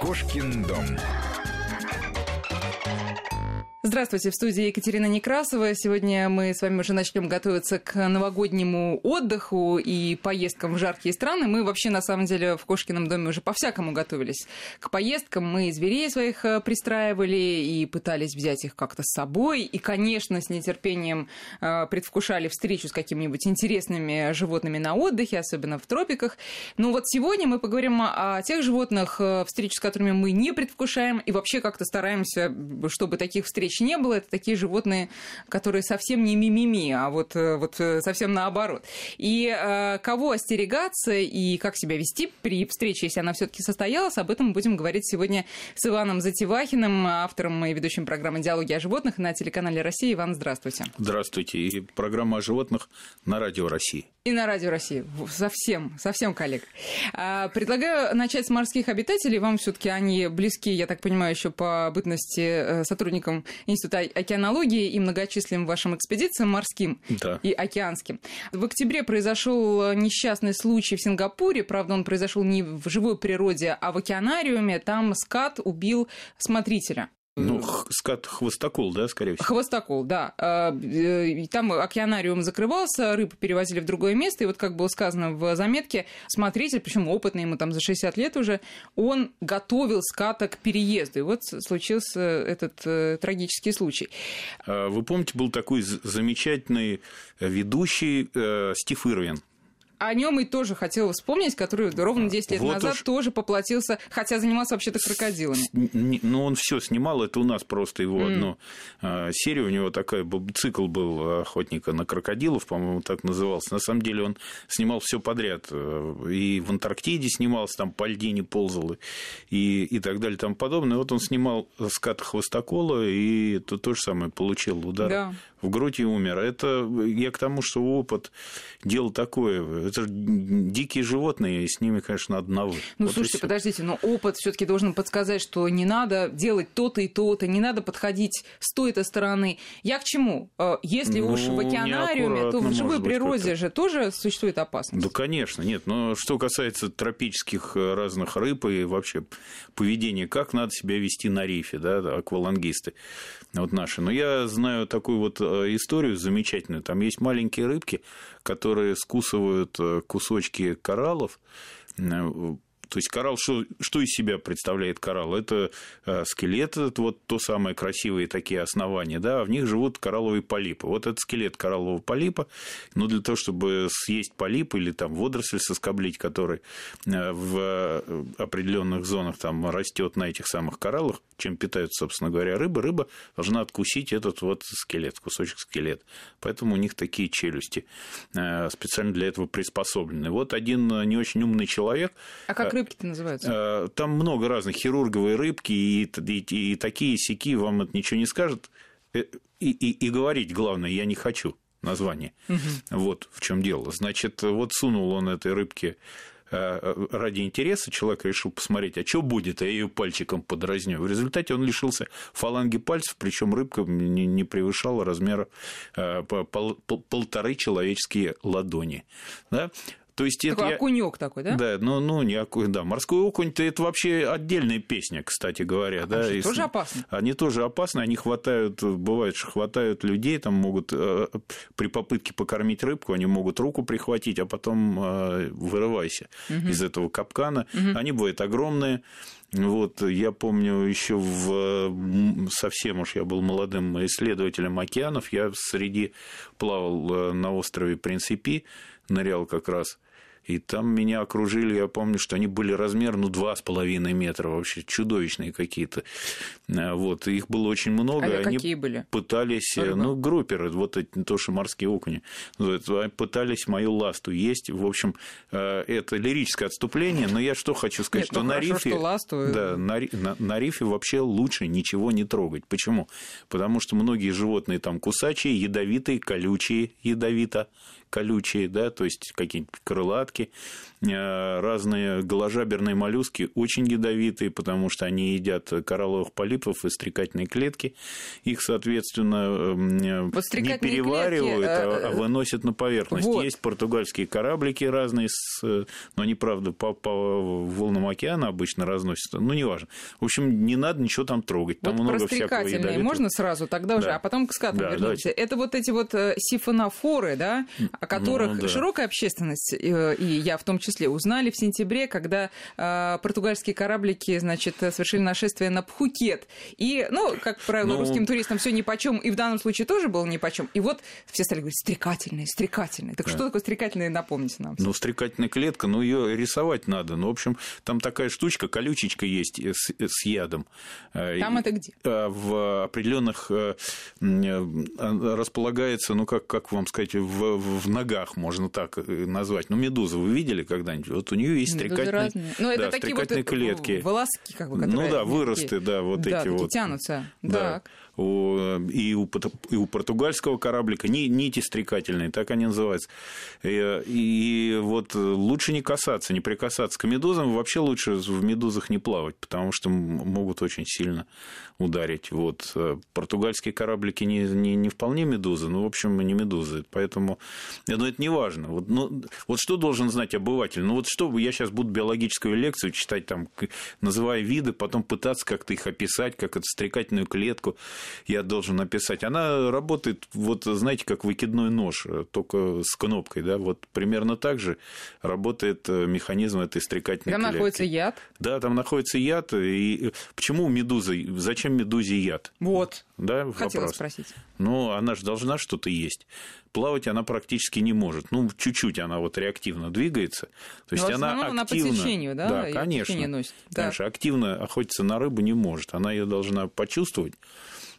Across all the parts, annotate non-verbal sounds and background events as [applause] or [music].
Кошкин дом. Здравствуйте, в студии Екатерина Некрасова. Сегодня мы с вами уже начнем готовиться к новогоднему отдыху и поездкам в жаркие страны. Мы вообще, на самом деле, в Кошкином доме уже по-всякому готовились к поездкам. Мы зверей своих э, пристраивали и пытались взять их как-то с собой. И, конечно, с нетерпением э, предвкушали встречу с какими-нибудь интересными животными на отдыхе, особенно в тропиках. Но вот сегодня мы поговорим о тех животных, э, встречу с которыми мы не предвкушаем и вообще как-то стараемся, чтобы таких встреч встреч не было. Это такие животные, которые совсем не мимими, а вот, э, вот э, совсем наоборот. И э, кого остерегаться и как себя вести при встрече, если она все-таки состоялась, об этом будем говорить сегодня с Иваном Затевахиным, автором и ведущим программы «Диалоги о животных» на телеканале «Россия». Иван, здравствуйте. Здравствуйте. И программа о животных на Радио России. И на Радио России. Совсем, совсем коллег. А, предлагаю начать с морских обитателей. Вам все-таки они близки, я так понимаю, еще по бытности э, сотрудникам Института океанологии и многочисленным вашим экспедициям морским да. и океанским. В октябре произошел несчастный случай в Сингапуре. Правда, он произошел не в живой природе, а в океанариуме. Там скат убил смотрителя. Ну, скат хвостокол, да, скорее всего? Хвостокол, да. А, э, там океанариум закрывался, рыбу перевозили в другое место, и вот как было сказано в заметке, смотритель, причем опытный, ему там за 60 лет уже, он готовил ската к переезду. И вот случился этот э, трагический случай. А, вы помните, был такой замечательный ведущий э, Стив Ирвин, о нем и тоже хотела вспомнить, который ровно 10 лет вот назад уж... тоже поплатился, хотя занимался вообще-то крокодилами. Ну, он все снимал, это у нас просто его mm. одну а, серию, у него такой цикл был охотника на крокодилов, по-моему, так назывался. На самом деле он снимал все подряд. И в Антарктиде снимался, там по льдине ползал, и, и так далее, и тому подобное. Вот он снимал ската хвостокола, и то, то же самое получил удар да. В грудь и умер. Это я к тому, что опыт дело такое это дикие животные, и с ними, конечно, надо на вы. Ну, вот слушайте, подождите, но опыт все таки должен подсказать, что не надо делать то-то и то-то, не надо подходить с той-то стороны. Я к чему? Э, если ну, уж в океанариуме, то в живой природе же тоже существует опасность. Да, конечно, нет. Но что касается тропических э, разных рыб и вообще поведения, как надо себя вести на рифе, да, аквалангисты вот наши. Но я знаю такую вот э, историю замечательную. Там есть маленькие рыбки, которые скусывают э, кусочки кораллов э, то есть коралл, что, что из себя представляет коралл? Это э, скелет, это вот то самое красивые такие основания, да, а в них живут коралловые полипы. Вот этот скелет кораллового полипа, но для того, чтобы съесть полип или там водоросль соскоблить, который э, в определенных зонах там растет на этих самых кораллах, чем питаются, собственно говоря, рыбы, рыба должна откусить этот вот скелет, кусочек скелет. Поэтому у них такие челюсти э, специально для этого приспособлены. Вот один не очень умный человек... А как рыбки-то называются? Э, там много разных хирурговые рыбки, и, и, и такие сики вам это ничего не скажут. Э, и, и, и говорить, главное, я не хочу название. Угу. Вот в чем дело. Значит, вот сунул он этой рыбке э, ради интереса человек решил посмотреть, а что будет, а я ее пальчиком подразню. В результате он лишился фаланги пальцев, причем рыбка не превышала размера полторы человеческие ладони. Да? То есть такой это окунек такой, да? Да, ну, ну не окунь, да. Морской окунь это вообще отдельная песня, кстати говоря. А да, они тоже опасны? Они тоже опасны, они хватают, бывает, что хватают людей, там могут э, при попытке покормить рыбку, они могут руку прихватить, а потом э, вырывайся угу. из этого капкана. Угу. Они бывают огромные. Вот, я помню еще в совсем уж я был молодым исследователем океанов, я среди плавал э, на острове Принципи, нырял как раз и там меня окружили, я помню, что они были размер, ну, два с половиной метра, вообще чудовищные какие-то. Э, вот, их было очень много. А они какие были? Пытались, Рыба? ну, групперы, вот то, что морские окуни, пытались мою ласту есть. В общем, э, это лирическое отступление, но я что хочу сказать, Нет, что ну, на хорошо, рифе... Что ласту... Да, на, на, на рифе вообще лучше ничего не трогать. Почему? Потому что многие животные там кусачие, ядовитые, колючие, ядовито, колючие, да, то есть какие-нибудь крылатки, клетки. Э, разные голожаберные моллюски очень ядовитые, потому что они едят коралловых полипов и стрекательные клетки. Их, соответственно, эм, вот не переваривают, клетки, а, а выносят на поверхность. Вот. Есть португальские кораблики разные, но они, правда, по, по волнам океана обычно разносятся. Ну, неважно. В общем, не надо ничего там трогать. Там вот много всякого ядовитого. можно сразу тогда уже, да. а потом к скатам да, вернемся. Это вот эти вот э, сифонофоры, да, о которых ну, да. широкая общественность, э, и я в том числе, узнали в сентябре, когда э, португальские кораблики, значит, совершили нашествие на Пхукет. И, ну, как правило, ну... русским туристам все нипочем, и в данном случае тоже было нипочем. И вот все стали говорить, стрекательные, стрекательные. Так да. что такое стрекательные, напомните нам. Ну, стрекательная клетка, ну, ее рисовать надо. Ну, в общем, там такая штучка, колючечка есть с, с ядом. Там и, это где? В определенных располагается, ну, как, как вам сказать, в, в ногах, можно так назвать. Ну, медуза вы видели когда-нибудь? Вот у нее есть Медузы стрекательные, ну, это да, такие вот клетки. волоски, как бы. Ну да, выросты, да, вот да, эти вот. тянутся. Да. Так и у, и у португальского кораблика, нити стрекательные, так они называются. И, и вот лучше не касаться, не прикасаться к медузам, вообще лучше в медузах не плавать, потому что могут очень сильно ударить. Вот. Португальские кораблики не, не, не вполне медузы, но, в общем, не медузы, поэтому ну, это не важно. Вот, ну, вот что должен знать обыватель? Ну, вот что я сейчас буду биологическую лекцию читать, там, называя виды, потом пытаться как-то их описать, как эту стрекательную клетку, я должен написать. Она работает, вот знаете, как выкидной нож, только с кнопкой, да, вот примерно так же работает э, механизм этой стрекательной Там клетки. находится яд? Да, там находится яд. И почему медузы, зачем медузе яд? Вот. Да, Хотела вопрос. спросить. Ну, она же должна что-то есть. Плавать она практически не может. Ну, чуть-чуть она вот реактивно двигается. То есть она активно... она по течению, да? Да, конечно. Носит. Да. Конечно, активно охотиться на рыбу не может. Она ее должна почувствовать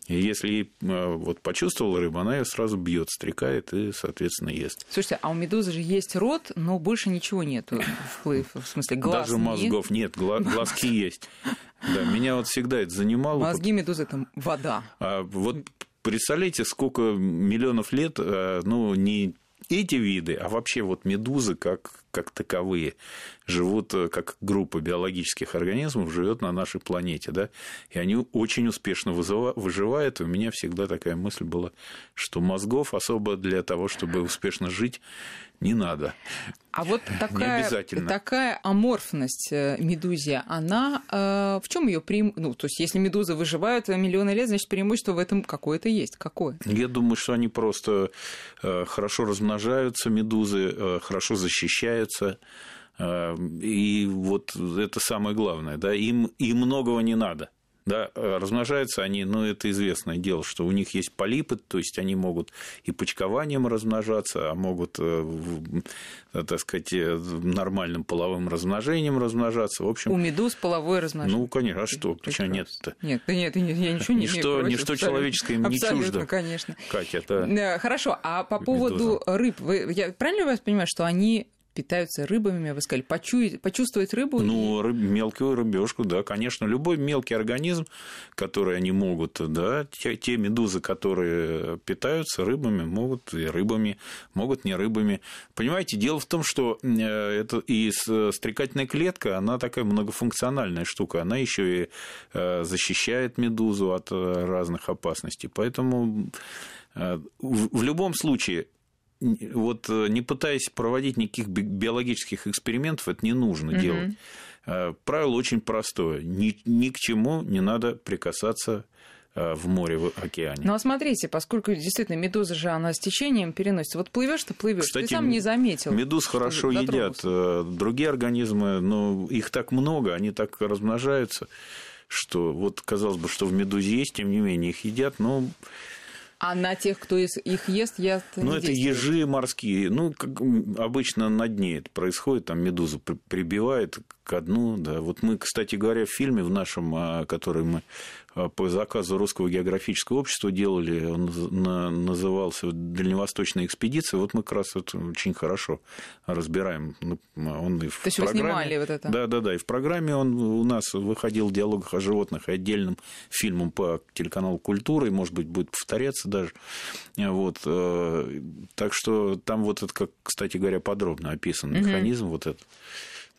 и если э, вот почувствовала рыбу, она ее сразу бьет, стрекает и, соответственно, ест. Слушайте, а у медузы же есть рот, но больше ничего нету вплыв, в смысле глаз Даже мозгов нет, [laughs] глазки есть. Да, меня вот всегда это занимало. Мозги медузы – это вода. А вот представляете, сколько миллионов лет, э, ну, не эти виды, а вообще вот медузы как, как таковые живут, э, как группа биологических организмов живет на нашей планете, да, и они очень успешно выживают, у меня всегда такая мысль была, что мозгов особо для того, чтобы успешно жить, не надо. А вот такая, такая аморфность э, медузия, она э, в чем ее преимущество? Ну, то есть, если медузы выживают миллионы лет, значит, преимущество в этом какое-то есть. Какое? Я думаю, что они просто хорошо размножаются, медузы, хорошо защищаются. Э, и вот это самое главное, да, им, им многого не надо да, э, размножаются они, ну, это известное дело, что у них есть полипы, то есть они могут и почкованием размножаться, а могут, э, так сказать, э, нормальным половым размножением размножаться. В общем, у медуз половое размножение. Ну, конечно, а что? Почему нет-то? Нет, нет, я ничего не [laughs] ничто, имею Ничто человеческое им не чуждо. конечно. Катя, это... Хорошо, а по поводу рыб, вы, я правильно вас понимаю, что они питаются рыбами, вы сказали, почуять, почувствовать рыбу? Ну, и... рыб, мелкую рыбешку, да, конечно, любой мелкий организм, который они могут, да, те, те медузы, которые питаются рыбами, могут и рыбами, могут не рыбами. Понимаете, дело в том, что э, это и стрекательная клетка, она такая многофункциональная штука, она еще и э, защищает медузу от э, разных опасностей, поэтому в любом случае вот э, не пытаясь проводить никаких биологических экспериментов, это не нужно угу. делать. Э, правило очень простое. Ни, ни к чему не надо прикасаться э, в море, в океане. Ну а смотрите, поскольку действительно медуза же она с течением переносится. Вот плывешь ты плывешь, ты сам не заметил. Медуз хорошо едят. Другие организмы, ну, их так много, они так размножаются, что вот казалось бы, что в медузе есть, тем не менее их едят, но а на тех, кто их ест, я Ну, это ежи морские. Ну, как обычно на дне это происходит, там медуза прибивает ко дну, да. Вот мы, кстати говоря, в фильме в нашем, а, который мы по заказу Русского географического общества делали, он назывался «Дальневосточная экспедиция». Вот мы как раз это очень хорошо разбираем. Ну, он и в То есть программе... вы снимали вот это? Да, да, да. И в программе он у нас выходил в диалогах о животных и отдельным фильмом по телеканалу «Культура», и, может быть, будет повторяться даже. Вот. Э, так что там вот это, как, кстати говоря, подробно описан механизм угу. вот этот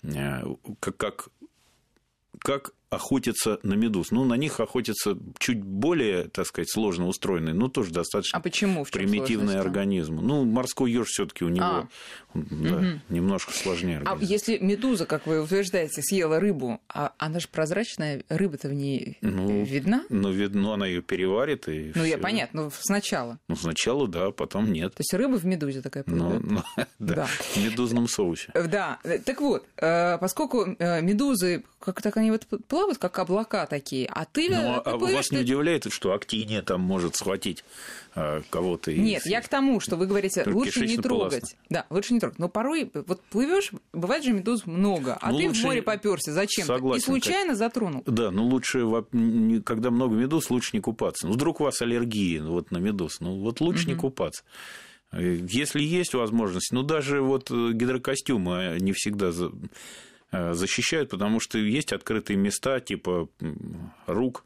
э, как, как, как охотятся на медуз. Ну, на них охотятся чуть более, так сказать, сложно устроенные, но тоже достаточно а почему? примитивный организм. Ну, морской еж все-таки у него а. да, угу. немножко сложнее. А если медуза, как вы утверждаете, съела рыбу, а она же прозрачная, рыба-то в ней ну, видна? Ну, видно, ну, она ее переварит и. Ну, я понятно, но сначала. Ну, сначала, да, потом нет. То есть рыба в медузе такая ну, ну, [laughs] да, да, в медузном соусе. Да. Так вот, э, поскольку э, медузы, как так они вот плавают, как облака такие. А ты... Ну, ты а вас не удивляет, что актиния там может схватить а, кого-то? Нет, из... я к тому, что вы говорите, лучше не трогать. Да, лучше не трогать. Но порой, вот плывешь, бывает же медуз много, а ну, ты лучше... в море поперся зачем Согласен, И случайно как... затронул. Да, ну лучше, когда много медуз, лучше не купаться. Ну, вдруг у вас аллергия вот на медуз, ну вот лучше угу. не купаться. Если есть возможность, ну даже вот э, гидрокостюмы не всегда Э, защищают, потому что есть открытые места типа рук,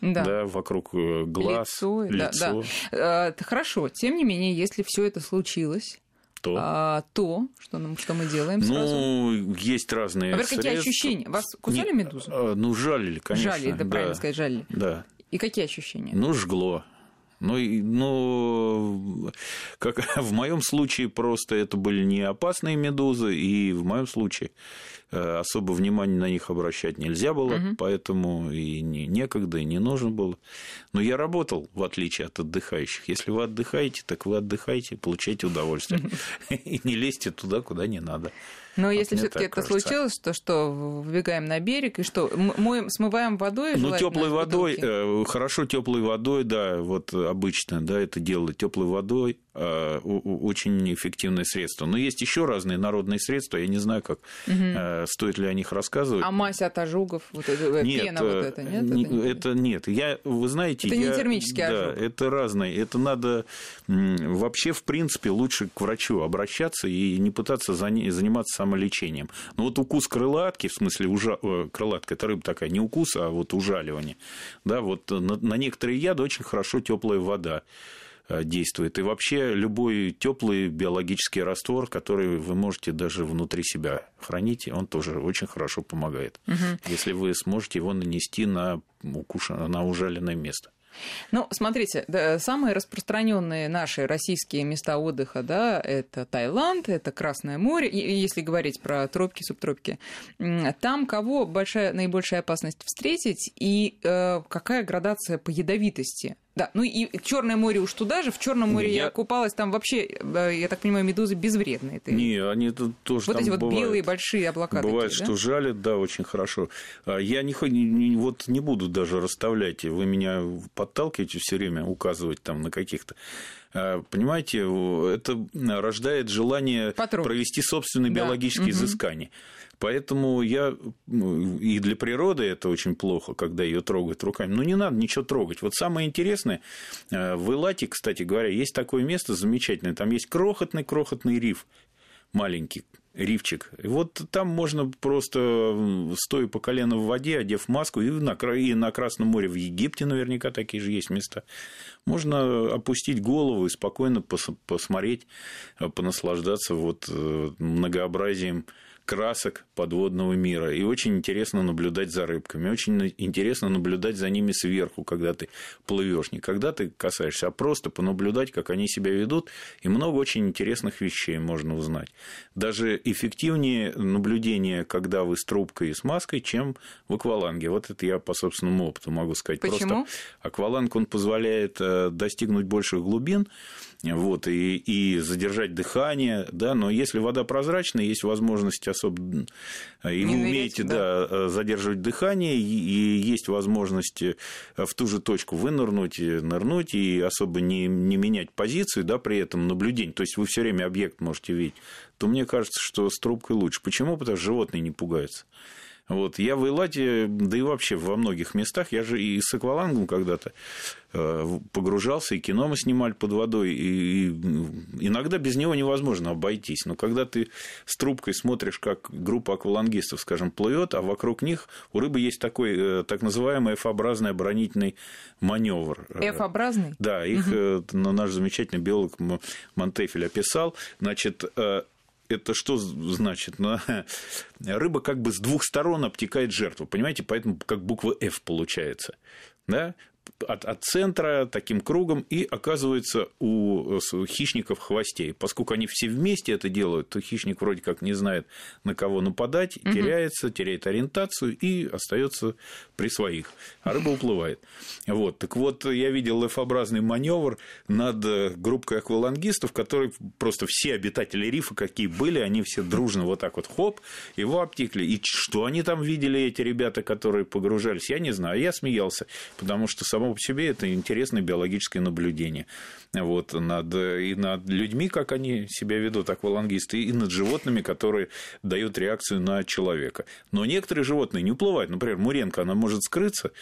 да. Да, вокруг э, глаз, лицо. лицо. Да, да. Э, хорошо. Тем не менее, если все это случилось, то, а, то что, нам, что мы делаем сразу? Ну, есть разные Например, средства. какие ощущения? Вас кусали Не, медузу? Ну, жалили, конечно. Жалили, это да. правильно сказать, жалили. Да. И какие ощущения? Ну, жгло. Ну, ну, как [laughs] в моем случае просто это были не опасные медузы, и в моем случае Э, особо внимания на них обращать нельзя было, угу. поэтому и не, некогда, и не нужно было. Но я работал, в отличие от отдыхающих. Если вы отдыхаете, так вы отдыхайте, получайте удовольствие. [laughs] И не лезьте туда, куда не надо. Но вот если все-таки это кажется. случилось, то что выбегаем на берег и что моем, смываем водой? Ну теплой водой, э, хорошо теплой водой, да, вот обычно, да, это делать теплой водой очень эффективное средство. Но есть еще разные народные средства, я не знаю, как угу. стоит ли о них рассказывать. А мазь от ожогов, вот это, нет, пена вот это, нет? Это, это нет. Я, вы знаете, это я, не термический да, ожог. это разные. Это надо вообще в принципе лучше к врачу обращаться и не пытаться заниматься самолечением. Но вот укус крылатки, в смысле ужа... крылатка, это рыба такая, не укус, а вот ужаливание. Да, вот на, на некоторые яды очень хорошо теплая вода э, действует. И вообще любой теплый биологический раствор, который вы можете даже внутри себя хранить, он тоже очень хорошо помогает, угу. если вы сможете его нанести на, укуш... на ужаленное место. Ну, смотрите, да, самые распространенные наши российские места отдыха, да, это Таиланд, это Красное море, и, если говорить про тропики, субтропики, там кого большая, наибольшая опасность встретить и э, какая градация по ядовитости? Да, ну и Черное море уж туда же. В Черном море я, я купалась, там вообще, э, я так понимаю, медузы безвредные. Это... Не, они тут тоже Вот эти вот бывают. белые большие облака. Бывает, такие, что да? жалят, да, очень хорошо. А я не, не, вот не буду даже расставлять. Вы меня подталкиваете все время указывать там на каких-то а, Понимаете, это рождает желание Потрогать. провести собственные да. биологические угу. изыскания. Поэтому я ну, и для природы это очень плохо, когда ее трогают руками. Но не надо ничего трогать. Вот самое интересное, э, в Элате, кстати говоря, есть такое место замечательное. Там есть крохотный-крохотный риф, маленький рифчик. Вот там можно просто, стоя по колено в воде, одев маску, и на, и на Красном море в Египте наверняка такие же есть места. Можно опустить голову и спокойно посмотреть, э, понаслаждаться вот э, многообразием красок подводного мира. И очень интересно наблюдать за рыбками. Очень интересно наблюдать за ними сверху, когда ты плывешь. Не когда ты касаешься, а просто понаблюдать, как они себя ведут. И много очень интересных вещей можно узнать. Даже эффективнее наблюдение, когда вы с трубкой и с маской, чем в акваланге. Вот это я по собственному опыту могу сказать. Почему? Просто акваланг, он позволяет э, достигнуть больших глубин, вот, и, и задержать дыхание, да, но если вода прозрачная, есть возможность особо и вы умеете да. Да, задерживать дыхание, и есть возможность в ту же точку вынырнуть, нырнуть, и особо не, не менять позицию, да, при этом наблюдение. То есть вы все время объект можете видеть. То мне кажется, что с трубкой лучше. Почему? Потому что животные не пугаются. Вот. Я в Эйлате, да и вообще во многих местах, я же и с аквалангом когда-то э, погружался, и кино мы снимали под водой, и иногда без него невозможно обойтись. Но когда ты с трубкой смотришь, как группа аквалангистов, скажем, плывет, а вокруг них у рыбы есть такой э, так называемый F-образный оборонительный маневр. F-образный? Да, их угу. наш замечательный биолог Монтефель описал. Значит, это что значит? Ну, [laughs] рыба как бы с двух сторон обтекает жертву, понимаете? Поэтому как буква F получается. Да? От, от центра таким кругом и оказывается у хищников хвостей. Поскольку они все вместе это делают, то хищник вроде как не знает, на кого нападать, угу. теряется, теряет ориентацию и остается при своих, а рыба уплывает. Вот. Так вот, я видел F-образный маневр над э, группой аквалангистов, которые просто все обитатели рифа, какие были, они все дружно вот так вот хоп, его обтекли. И что они там видели, эти ребята, которые погружались, я не знаю. Я смеялся, потому что само по себе это интересное биологическое наблюдение. Вот, над, и над людьми, как они себя ведут, аквалангисты, и над животными, которые дают реакцию на человека. Но некоторые животные не уплывают. Например, муренка, она может скрыться,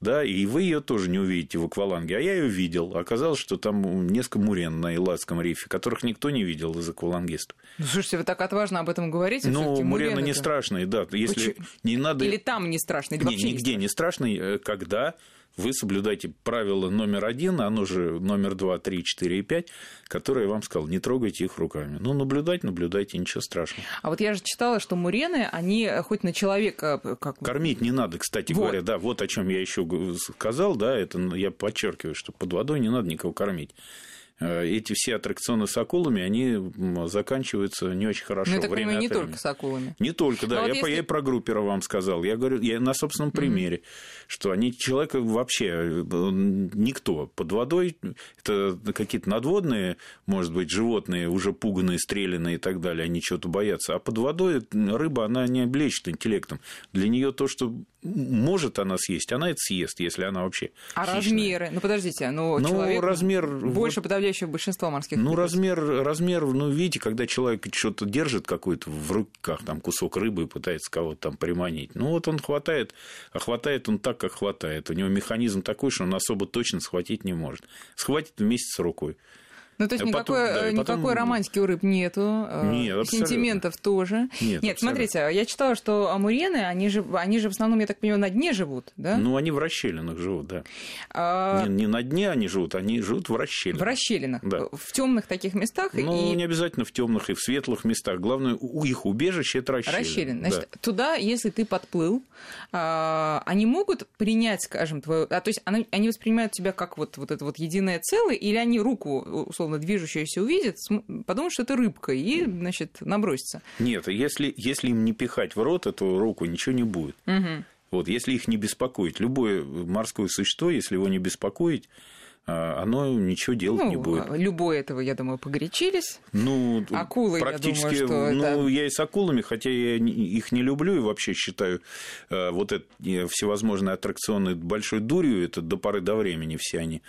да, и вы ее тоже не увидите в акваланге. А я ее видел. Оказалось, что там несколько мурен на Илладском рифе, которых никто не видел из аквалангистов. Ну, слушайте, вы так отважно об этом говорите. Ну, мурены не страшные, да. Если не надо... Или там не страшные, или не, нигде не страшные, э, когда вы соблюдаете правило номер один, оно же номер два, три, четыре и пять, которое я вам сказал, не трогайте их руками. Ну, наблюдать, наблюдайте, ничего страшного. А вот я же читала, что мурены, они хоть на человека... Э, как... Кормить не надо, кстати вот. говоря, да, вот о чем я еще сказал, да, это я подчеркиваю, что под водой не надо никого кормить. Э, эти все аттракционы с акулами, они заканчиваются не очень хорошо. Ну, я так время понимаю, не только с акулами. Не только, да. Но я, вот если... я про группера вам сказал. Я говорю, я на собственном примере, mm-hmm. что они человека вообще э, никто под водой, это какие-то надводные, может быть, животные, уже пуганные, стрелянные и так далее, они чего-то боятся. А под водой рыба, она не облечит интеллектом. Для нее то, что может она съесть, она это съест, если она вообще А хищная. размеры? Ну, подождите, ну, ну человек размер... больше подавляющего большинства морских Ну, размер, размер, ну, видите, когда человек что-то держит какой-то в руках, там, кусок рыбы и пытается кого-то там приманить, ну, вот он хватает, а хватает он так, как хватает. У него механизм такой, что он особо точно схватить не может. Схватит вместе с рукой. Ну, то есть никакой, потом, да, никакой потом... романтики у рыб нету, э, Нет, сентиментов тоже. Нет, Нет смотрите, я читала, что амурены, они же, они же в основном, я так понимаю, на дне живут, да? Ну, они в расщелинах живут, да. А... Не, не на дне они живут, они живут в расщелинах. В расщелинах, да. в темных таких местах. Ну, и... не обязательно в темных и в светлых местах. Главное, у их убежище это расщелины. Расщелины. Значит, да. туда, если ты подплыл, а, они могут принять, скажем, твою... А, то есть они воспринимают тебя как вот, вот это вот единое целое, или они руку, условно, условно движущуюся увидит, подумает, что это рыбка, и, значит, набросится. Нет, если, если им не пихать в рот эту руку, ничего не будет. Угу. Вот, если их не беспокоить, любое морское существо, если его не беспокоить, оно ничего делать ну, не будет. Любое этого, я думаю, погорячились. Ну, акулы, практически, я думаю, что ну, это... я и с акулами, хотя я их не люблю и вообще считаю э, вот это всевозможные аттракционы большой дурью, это до поры до времени все они.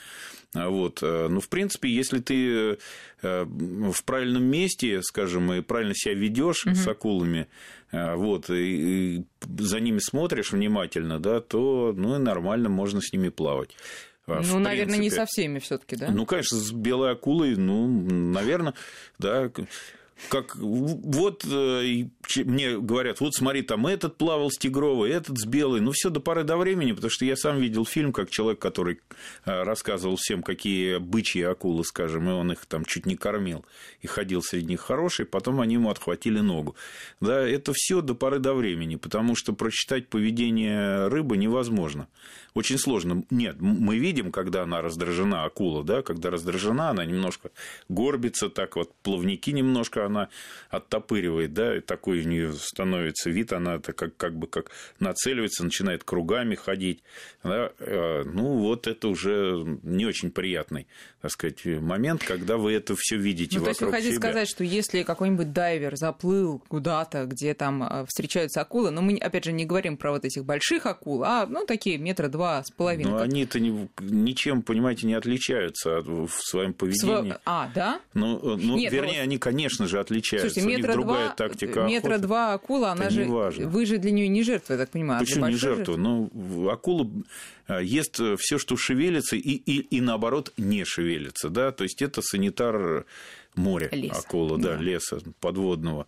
А вот. Э, ну, в принципе, если ты э, в правильном месте, скажем, и правильно себя ведешь угу. с акулами, вот, и за ними смотришь внимательно, да, то ну, нормально можно с ними плавать. А, ну, наверное, принципе. не со всеми все-таки, да? Ну, конечно, с белой акулой, ну, наверное, да как вот э, мне говорят, вот смотри, там этот плавал с тигровой, этот с белой, ну все до поры до времени, потому что я сам видел фильм, как человек, который э, рассказывал всем, какие бычьи акулы, скажем, и он их там чуть не кормил, и ходил среди них хороший, потом они ему отхватили ногу. Да, это все до поры до времени, потому что прочитать поведение рыбы невозможно. Очень сложно. Нет, мы видим, когда она раздражена, акула, да, когда раздражена, она немножко горбится, так вот плавники немножко она оттопыривает, да, такой такой у нее становится вид, она это как, как бы как нацеливается, начинает кругами ходить. Да? Э, ну, вот это уже не очень приятный, так сказать, момент, когда вы это все видите ну, вокруг то есть вы хотите себя. сказать, что если какой-нибудь дайвер заплыл куда-то, где там э, встречаются акулы, но мы, опять же, не говорим про вот этих больших акул, а, ну, такие метра два с половиной. Ну, они-то не, ничем, понимаете, не отличаются в своем поведении. Сво... А, да? Ну, ну Нет, вернее, ну, они, конечно же, отличаются. Слушайте, метра другая два, тактика метра охоты. два акула, она же... Важно. Вы же для нее не жертва, я так понимаю. Почему не жертва? Ну, акула э, ест все, что шевелится, и, и, и наоборот не шевелится. Да? То есть это санитар моря, леса. акула, да, да, леса подводного.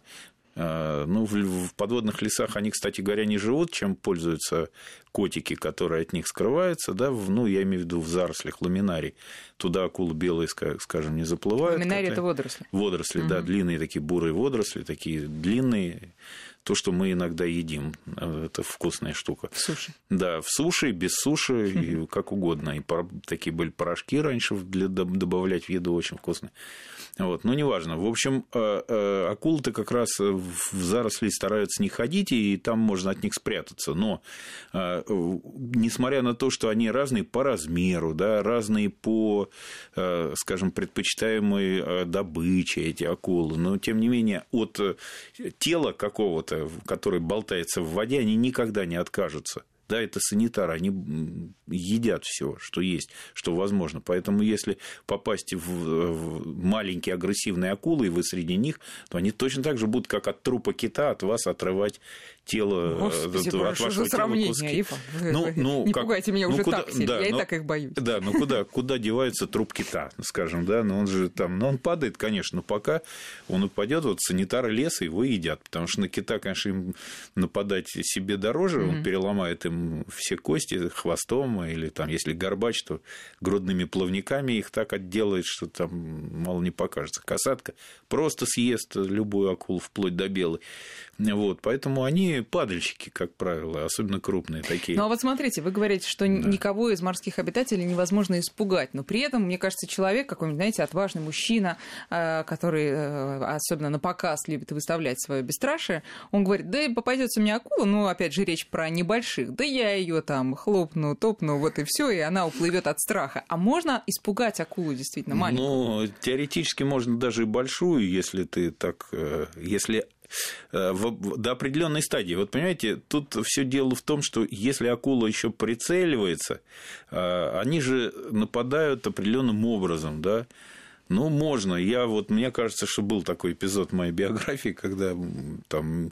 Э, ну, в подводных лесах они, кстати говоря, не живут, чем пользуются котики, которые от них скрываются, да, в, ну, я имею в виду в зарослях ламинарий. Туда акулы белые, скажем, не заплывают. Ламинарий – это водоросли. Водоросли, угу. да, длинные такие бурые водоросли, такие длинные. То, что мы иногда едим, э, это вкусная штука. В суши. Да, в суши, без суши, [laughs] и как угодно. И такие были порошки раньше для добавлять в еду очень вкусные. Вот, ну, неважно. В общем, э, э, акулы-то как раз в заросли стараются не ходить, и там можно от них спрятаться. Но, несмотря на то, что они разные по размеру, да, разные по, скажем, предпочитаемой добыче эти акулы, но, тем не менее, от тела какого-то, который болтается в воде, они никогда не откажутся да, это санитары, они едят все, что есть, что возможно. Поэтому если попасть в маленькие агрессивные акулы, и вы среди них, то они точно так же будут, как от трупа кита, от вас отрывать тело Господи, от, от вашего тела куски. Ифа, ну, ну, не как, пугайте меня ну, уже куда, так сильно, да, я ну, и так их боюсь. Да, ну куда, куда девается труп кита, скажем, да, но он же там, ну он падает, конечно, но пока он упадет, вот санитары леса его едят, потому что на кита, конечно, им нападать себе дороже, mm-hmm. он переломает им все кости хвостом, или там, если горбач, то грудными плавниками их так отделает, что там мало не покажется. Касатка просто съест любую акулу вплоть до белой. Вот, поэтому они падальщики, как правило, особенно крупные такие. Ну а вот смотрите, вы говорите, что да. никого из морских обитателей невозможно испугать, но при этом, мне кажется, человек какой-нибудь, знаете, отважный мужчина, э, который э, особенно на показ любит выставлять свое бесстрашие, он говорит, да попадется мне акула, ну опять же речь про небольших, да я ее там хлопну, топну, вот и все, и она уплывет от страха. А можно испугать акулу действительно маленькую? Ну, теоретически можно даже и большую, если ты так, э, если в, до определенной стадии. Вот понимаете, тут все дело в том, что если акула еще прицеливается, э, они же нападают определенным образом, да. Ну, можно. Я вот, мне кажется, что был такой эпизод в моей биографии, когда там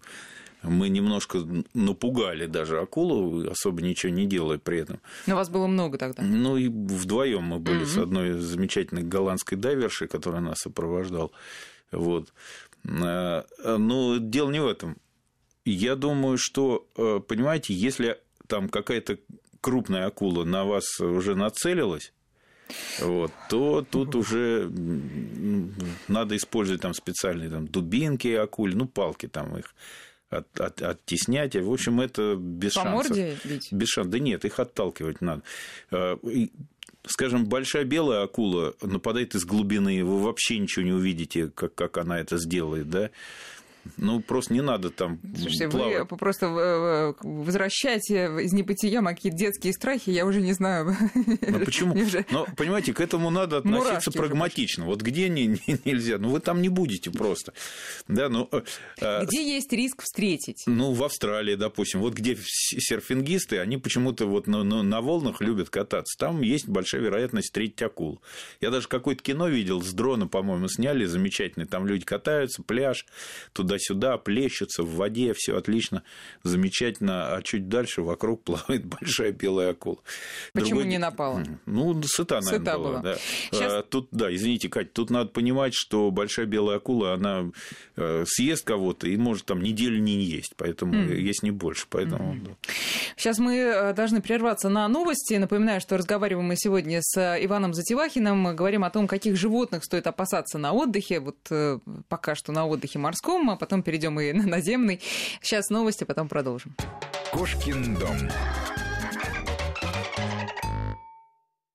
мы немножко напугали даже акулу, особо ничего не делая при этом. Но вас было много тогда? Ну, и вдвоем мы были mm-hmm. с одной замечательной голландской дайвершей, которая нас сопровождал. Вот. Э, но дело не в этом. Я думаю, что, э, понимаете, если там какая-то крупная акула на вас уже нацелилась, вот, то тут уже надо использовать там специальные там, дубинки акуль, ну, палки там их от, от, оттеснять. В общем, это без По шансов. морде бить? Без шансов. Да нет, их отталкивать надо. Скажем, большая белая акула нападает из глубины, вы вообще ничего не увидите, как, как она это сделает, да? Ну, просто не надо там Слушайте, плавать. вы просто э, возвращаете из небытия какие-то детские страхи, я уже не знаю. Ну, почему? [laughs] Уже... Но, понимаете, к этому надо [laughs] относиться прагматично. Вот где не, не, нельзя, ну, вы там не будете просто. Да, ну, э, где есть риск встретить? Ну, в Австралии, допустим. Вот где серфингисты, они почему-то вот на, на, на волнах любят кататься. Там есть большая вероятность встретить акул. Я даже какое-то кино видел, с дрона, по-моему, сняли замечательно. Там люди катаются, пляж, туда туда-сюда, плещутся в воде, все отлично, замечательно, а чуть дальше вокруг [laughs] плавает большая белая акула. Почему Другой... не напала? Ну, сыта, наверное, сыта была. была. Да. Сейчас... А, тут, да, извините, Кать, тут надо понимать, что большая белая акула, она э, съест кого-то и может там неделю не есть, поэтому mm. есть не больше, поэтому... Mm. Да. Сейчас мы э, должны прерваться на новости. Напоминаю, что разговариваем мы сегодня с Иваном Затевахиным, говорим о том, каких животных стоит опасаться на отдыхе, вот э, пока что на отдыхе морском, потом перейдем и на наземный. Сейчас новости, потом продолжим. Кошкин дом.